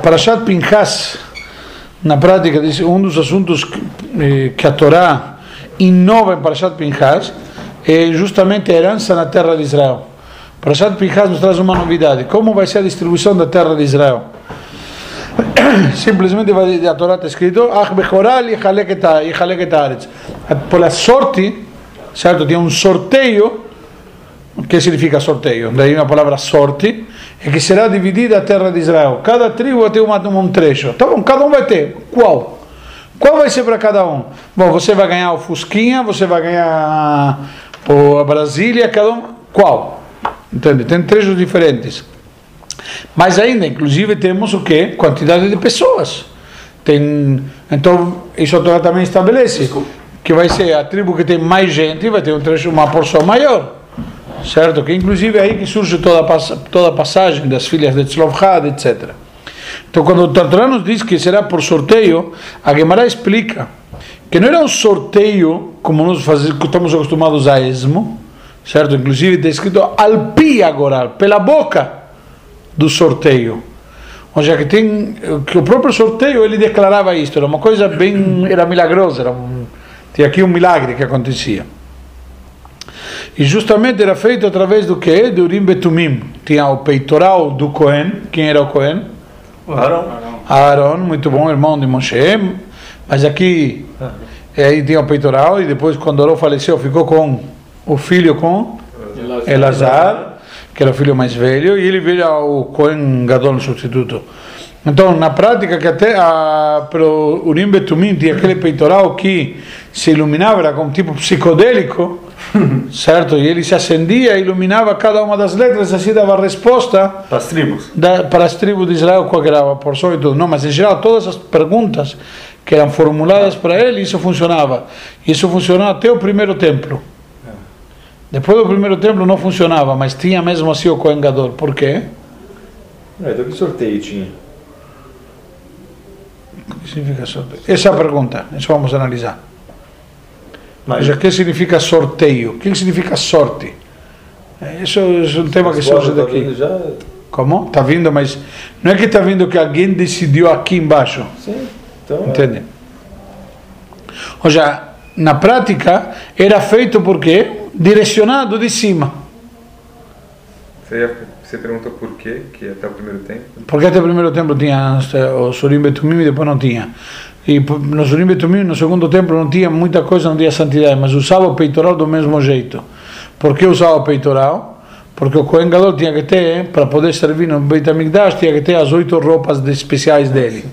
Parashat Pinchas, na prática, um dos assuntos que, que a Torá inova em Parashat Pinchas é justamente a herança na terra de Israel. Parashat Pinchas nos traz uma novidade. Como vai ser a distribuição da terra de Israel? Simplesmente vai, a Torá está escrito. Pela sorte, certo? Tinha um sorteio. O que significa sorteio? Daí a palavra sorte é que será dividida a terra de Israel. Cada tribo vai ter uma, um trecho. Tá bom, cada um vai ter. Qual? Qual vai ser para cada um? Bom, você vai ganhar o Fusquinha, você vai ganhar a Brasília, cada um. Qual? Entende? Tem trechos diferentes. Mas ainda, inclusive, temos o que? Quantidade de pessoas. Tem, então, isso a Torá também estabelece que vai ser a tribo que tem mais gente, vai ter um trecho, uma porção maior certo? Que inclusive é aí que surge toda a, toda a passagem das filhas de Tzlofhad, etc. Então, quando o Tartará nos diz que será por sorteio, a Gemara explica que não era um sorteio como nós fazemos, estamos acostumados a esmo, certo? Inclusive está escrito alpi agora, pela boca do sorteio. Ou seja, que, tem, que o próprio sorteio ele declarava isto, era uma coisa bem, era milagrosa, era um, tinha aqui um milagre que acontecia. E justamente era feito através do que? Do Urim Betumim. Tinha o peitoral do Cohen. Quem era o Cohen? Aaron. Aaron, muito bom, irmão de Moshe. Mas aqui, aí tinha o peitoral e depois quando Aaron faleceu ficou com o filho com Elazar, que era o filho mais velho, e ele veio o Cohen Gadol substituto. Então, na prática, que até a, pelo Urim Betumim tinha aquele peitoral que se iluminava, era como tipo psicodélico, certo? E ele se acendia, iluminava cada uma das letras, assim dava resposta para as tribos, da, para as tribos de Israel, qual era a porção e tudo. Não, mas em geral, todas as perguntas que eram formuladas para ele, isso funcionava. Isso funcionou até o primeiro templo. Depois do primeiro templo não funcionava, mas tinha mesmo assim o Kohen Gadol. Por quê? É, então que sorteio tinha? O que significa sorteio? Essa é a pergunta, isso vamos analisar. Mas o que significa sorteio? O que significa sorte? Isso é um tema que surge tá daqui. Já... Como? Está vindo, mas não é que está vindo que alguém decidiu aqui embaixo. Sim. Então, Entende? É. Ou seja, na prática era feito por quê? Direcionado de cima. Você, você perguntou por quê que até o primeiro tempo? Porque até o primeiro tempo tinha o Surim Betumim e depois não tinha. E no Surim Betumim, no segundo templo, não tinha muita coisa, não tinha santidade, mas usava o peitoral do mesmo jeito. Por que usava o peitoral? Porque o Kohen Gadol tinha que ter, para poder servir no Beit HaMikdash, tinha que ter as oito roupas especiais dele.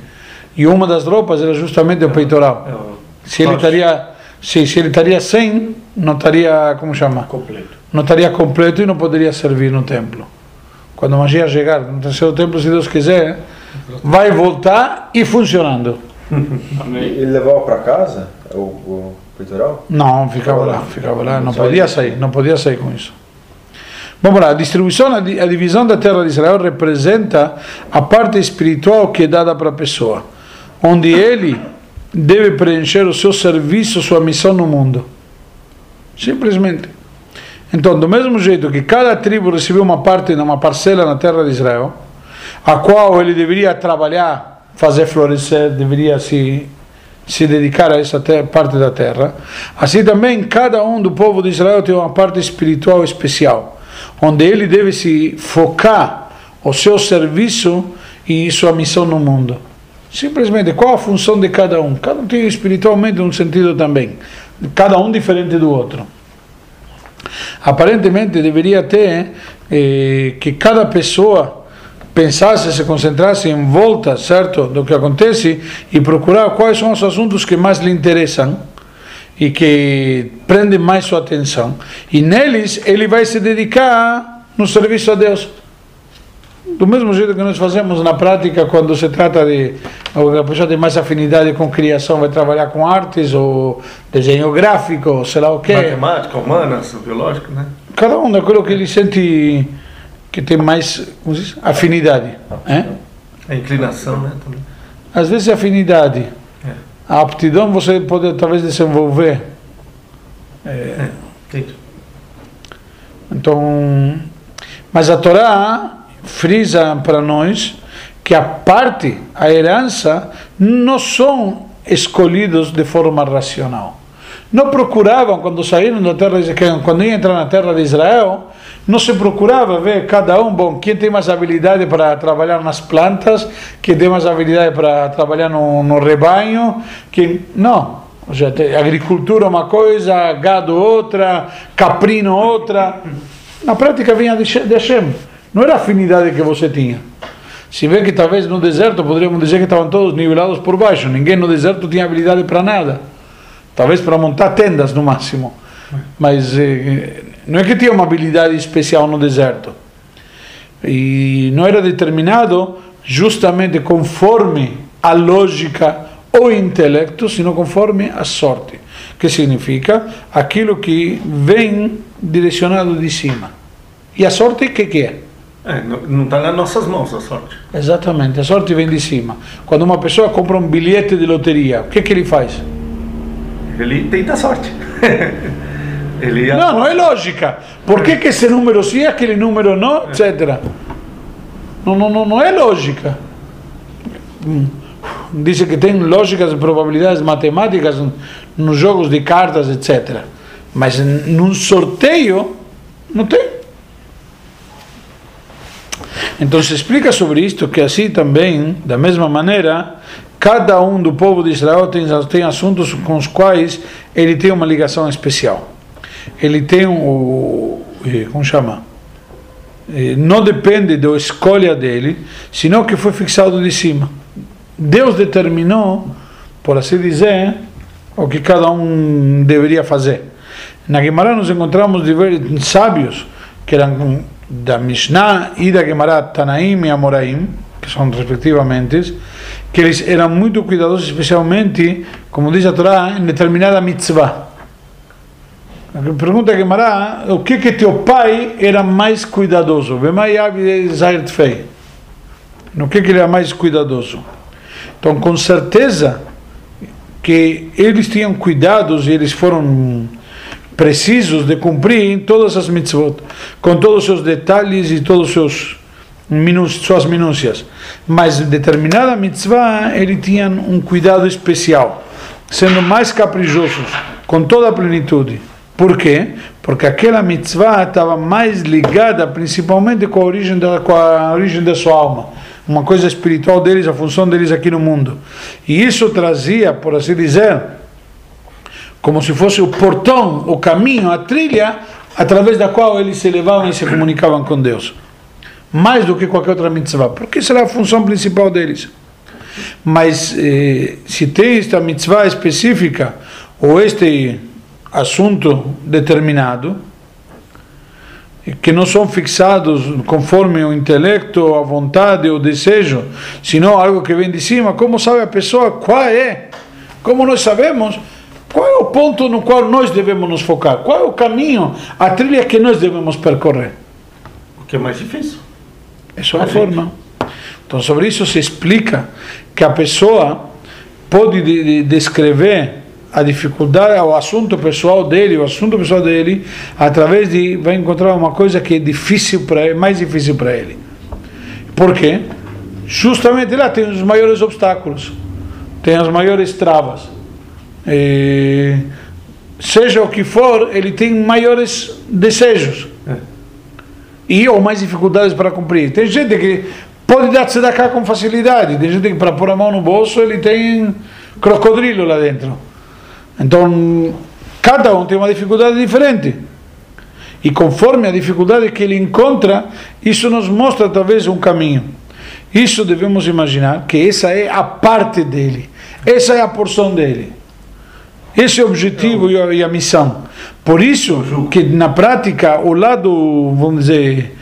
E uma das roupas era justamente o peitoral. É se ele estaria, se, se ele estaria sem, não estaria, como chama? Completo. Não estaria completo e não poderia servir no templo. Quando a magia chegar no terceiro templo, se Deus quiser, vai voltar e funcionando. Ele levava para casa o, o peitoral? Não, ficava lá, ficava lá, não podia sair, não podia sair com isso. Vamos lá, a distribuição, a divisão da terra de Israel representa a parte espiritual que é dada para a pessoa, onde ele deve preencher o seu serviço, sua missão no mundo. Simplesmente. Então, do mesmo jeito que cada tribo recebeu uma parte, uma parcela na terra de Israel, a qual ele deveria trabalhar fazer florescer, deveria se, se dedicar a essa parte da terra. Assim também, cada um do povo de Israel tem uma parte espiritual especial, onde ele deve se focar o seu serviço e sua missão no mundo. Simplesmente, qual a função de cada um? Cada um tem espiritualmente um sentido também, cada um diferente do outro. Aparentemente, deveria ter eh, que cada pessoa pensasse, se concentrasse em volta, certo, do que acontece e procurar quais são os assuntos que mais lhe interessam e que prendem mais sua atenção. E neles ele vai se dedicar no serviço a Deus. Do mesmo jeito que nós fazemos na prática quando se trata de a pessoa tem mais afinidade com criação, vai trabalhar com artes ou desenho gráfico, sei lá o que. Matemática, humanas, biológico, né? Cada um daquilo que ele sente que tem mais diz, afinidade. É? A inclinação, né? Também. Às vezes é afinidade. É. A aptidão você pode talvez desenvolver. É. É. Então, mas a Torá frisa para nós que a parte, a herança, não são escolhidos de forma racional. Não procuravam, quando saíram da terra de Israel, quando iam entrar na terra de Israel, não se procurava ver cada um, bom, quem tem mais habilidade para trabalhar nas plantas, quem tem mais habilidade para trabalhar no, no rebanho, quem... Não. Ou seja, agricultura uma coisa, gado outra, caprino outra. Na prática vinha de Hashem. Não era a afinidade que você tinha. Se vê que talvez no deserto poderíamos dizer que estavam todos nivelados por baixo. Ninguém no deserto tinha habilidade para nada. Talvez para montar tendas no máximo. Mas eh, não é que tinha uma habilidade especial no deserto. E não era determinado justamente conforme a lógica ou intelecto, sino conforme a sorte. Que significa aquilo que vem direcionado de cima. E a sorte, o que, que é? É, não está nas nossas mãos a sorte. Exatamente, a sorte vem de cima. Quando uma pessoa compra um bilhete de loteria, o que, que ele faz? Ele tenta a sorte. não, não é lógica. Por que, que esse número sim, aquele número não, etc. Não, não, não, não é lógica. Hum. Diz que tem lógicas e probabilidades matemáticas nos jogos de cartas, etc. Mas num sorteio, não tem. Então se explica sobre isto que assim também, da mesma maneira, cada um do povo de Israel tem, tem assuntos com os quais ele tem uma ligação especial. Ele tem o. Eh, como chama? Eh, não depende da escolha dele, senão que foi fixado de cima. Deus determinou, por assim dizer, o que cada um deveria fazer. Na Guimarães nos encontramos diversos sábios que eram da Mishnah e da Gemara Tanaim e Amoraim, que são respectivamente, que eles eram muito cuidadosos, especialmente, como diz a Torá, em determinada mitzvah. Pergunta a Gemara, o que que teu pai era mais cuidadoso? No que que ele era mais cuidadoso? Então, com certeza que eles tinham cuidados e eles foram precisos de cumprir todas as mitzvot, com todos os seus detalhes e todos os suas minúcias. Mas determinada mitzvah, ele tinha um cuidado especial, sendo mais caprichosos, com toda a plenitude. Por quê? Porque aquela mitzvah estava mais ligada principalmente com a origem da, com a origem da sua alma, uma coisa espiritual deles, a função deles aqui no mundo. E isso trazia, por assim dizer, como se fosse o portão, o caminho, a trilha através da qual eles se levavam e se comunicavam com Deus. Mais do que qualquer outra mitzvah, porque será a função principal deles. Mas eh, se tem esta mitzvah específica, ou este assunto determinado, que não são fixados conforme o intelecto, a vontade, o desejo, senão algo que vem de cima, como sabe a pessoa qual é? Como nós sabemos? Qual é o ponto no qual nós devemos nos focar? Qual é o caminho, a trilha que nós devemos percorrer? O que é mais difícil. É a forma. Então, sobre isso se explica que a pessoa pode descrever a dificuldade, o assunto pessoal dele, o assunto pessoal dele, através de vai encontrar uma coisa que é difícil para ele, mais difícil para ele. Por quê? Justamente lá tem os maiores obstáculos, tem as maiores travas eh, seja o que for, ele tem maiores desejos é. e ou mais dificuldades para cumprir. Tem gente que pode dar se cá com facilidade, tem gente que para pôr a mão no bolso ele tem crocodilo lá dentro. Então, cada um tem uma dificuldade diferente. E conforme a dificuldade que ele encontra, isso nos mostra talvez um caminho. Isso devemos imaginar que essa é a parte dele, essa é a porção dele. Esse é o objetivo e a missão. Por isso que na prática o lado, vamos dizer,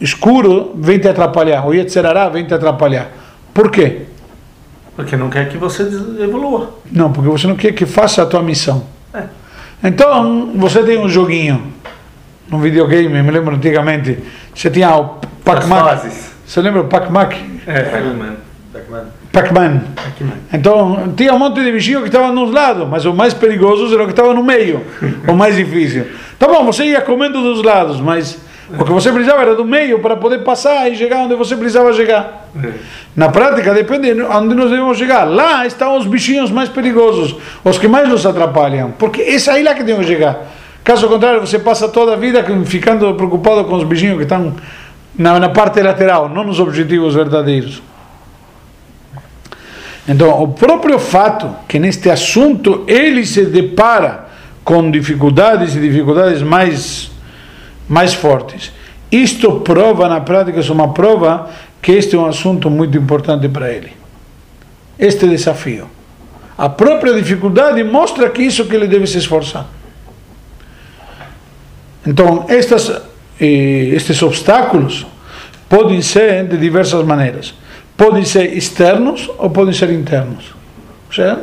escuro vem te atrapalhar, o Yetzerará vem te atrapalhar. Por quê? Porque não quer que você evolua. Não, porque você não quer que faça a tua missão. É. Então, você tem um joguinho, um videogame, me lembro antigamente, você tinha o Pac-Man. Você lembra o Pac-Man? É, Pac-Man. Pac-Man. Pac-Man. Então, tinha um monte de bichinhos que estavam nos lados, mas o mais perigoso era o que estava no meio, o mais difícil. Tá bom, você ia comendo dos lados, mas O que você precisava era do meio para poder passar e chegar onde você precisava chegar. Na prática, depende de onde nós devemos chegar. Lá estão os bichinhos mais perigosos, os que mais nos atrapalham, porque é aí lá que temos que chegar. Caso contrário, você passa toda a vida ficando preocupado com os bichinhos que estão na, na parte lateral, não nos objetivos verdadeiros. Então, o próprio fato que neste assunto ele se depara com dificuldades e dificuldades mais, mais fortes. Isto prova, na prática, é uma prova que este é um assunto muito importante para ele. Este desafio. A própria dificuldade mostra que isso que ele deve se esforçar. Então, estas, eh, estes obstáculos podem ser de diversas maneiras podem ser externos ou podem ser internos. Ou seja,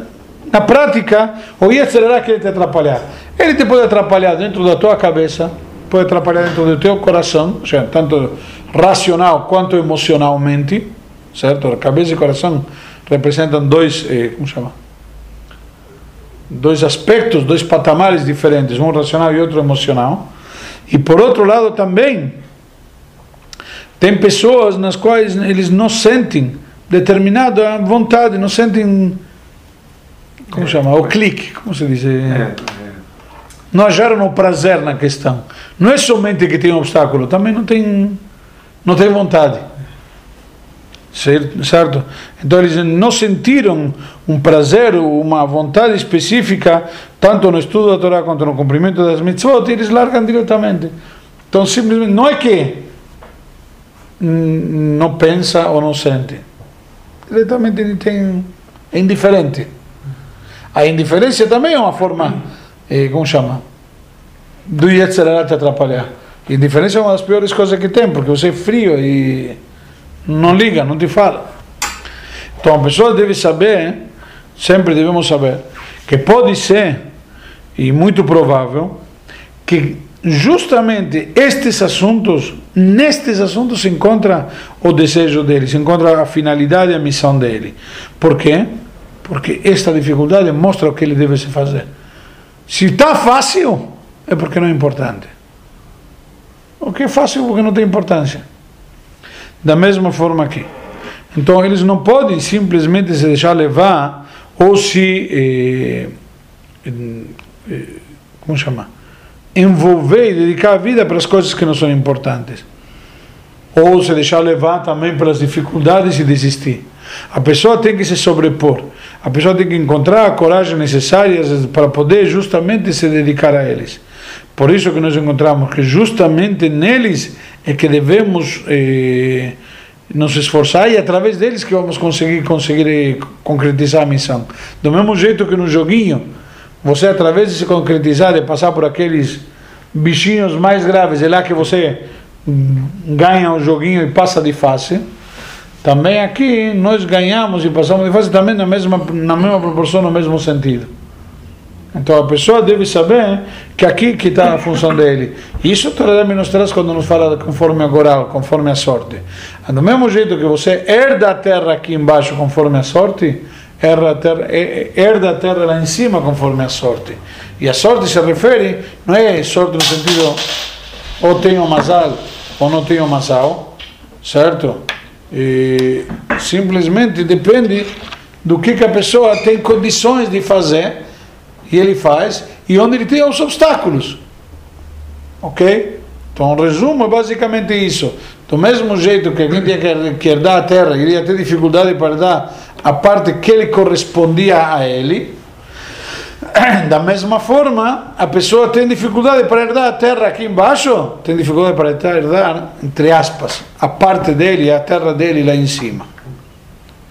na prática, o Yetzirah quer te atrapalhar. Ele te pode atrapalhar dentro da tua cabeça, pode atrapalhar dentro do teu coração, ou seja, tanto racional quanto emocionalmente, certo? A cabeça e o coração representam dois, eh, como chama? Dois aspectos, dois patamares diferentes, um racional e outro emocional. E por outro lado também, tem pessoas nas quais eles não sentem determinada vontade, não sentem. Como é, chama? O clique, como se diz? É, é. Não acharam o prazer na questão. Não é somente que tem um obstáculo, também não tem, não tem vontade. Certo? Então eles não sentiram um prazer, uma vontade específica, tanto no estudo da Torá quanto no cumprimento das mitzvot, e eles largam diretamente. Então simplesmente, não é que não pensa ou não sente. Diretamente ele tem, é indiferente. A indiferença também é uma forma, eh, como chama? Do Yetzirah te atrapalhar. Indiferença é uma das piores coisas que tem, porque você é frio e não liga, não te fala. Então a pessoa deve saber, sempre devemos saber, que pode ser, e muito provável, que justamente estes assuntos, nestes assuntos se encontra o desejo dele, se encontra a finalidade e a missão dele. Por quê? Porque esta dificuldade mostra o que ele deve se fazer. Se está fácil, é porque não é importante. O que é fácil porque não tem importância. Da mesma forma que. Então eles não podem simplesmente se deixar levar ou se. Eh, eh, como chamar? envolver e dedicar a vida para as coisas que não são importantes. Ou se deixar levar também pelas dificuldades e desistir. A pessoa tem que se sobrepor. A pessoa tem que encontrar a coragem necessária para poder justamente se dedicar a eles. Por isso que nós encontramos que justamente neles é que devemos eh, nos esforçar e através deles que vamos conseguir conseguir eh, concretizar a missão. Do mesmo jeito que no joguinho você através de se concretizar, de passar por aqueles bichinhos mais graves, é lá que você ganha o joguinho e passa de fase. Também aqui nós ganhamos e passamos de fase também na mesma, na mesma proporção, no mesmo sentido. Então a pessoa deve saber que aqui que está a função dele. Isso também nos traz quando nos fala conforme a Goral, conforme a sorte. Do mesmo jeito que você herda a terra aqui embaixo conforme a sorte, herda a terra, herda a terra lá em cima conforme a sorte. E a sorte se refere, não é sorte no sentido ou tenho masal ou não tenho masal, certo? E simplesmente depende do que, que a pessoa tem condições de fazer e ele faz e onde ele tem os obstáculos. Ok? Então, o resumo é basicamente isso. Do mesmo jeito que alguém tinha que herdar a terra, ele ia ter dificuldade para dar a parte que ele correspondia a ele. Da mesma forma, a pessoa tem dificuldade para herdar a terra aqui embaixo, tem dificuldade para herdar, entre aspas, a parte dele, a terra dele lá em cima.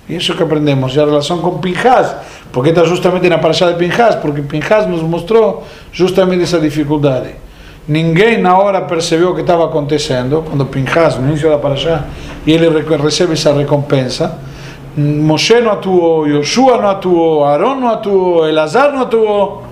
Isso que aprendemos. E a relação com Pinhas, porque está justamente na paraxá de Pinhas, porque Pinhas nos mostrou justamente essa dificuldade. Ninguém na hora percebeu o que estava acontecendo, quando Pinhas, no início da paraxá, e ele recebe essa recompensa. Moshe não atuou, Yoshua não atuou, Aaron não atuou, Elazar não atuou.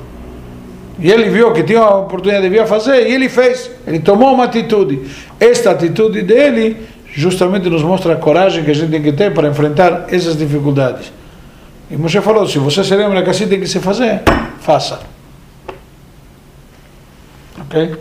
E ele viu que tinha a oportunidade de fazer e ele fez. Ele tomou uma atitude. Esta atitude dele justamente nos mostra a coragem que a gente tem que ter para enfrentar essas dificuldades. E Moshe falou: se você se lembra que assim tem que se fazer, faça. Ok?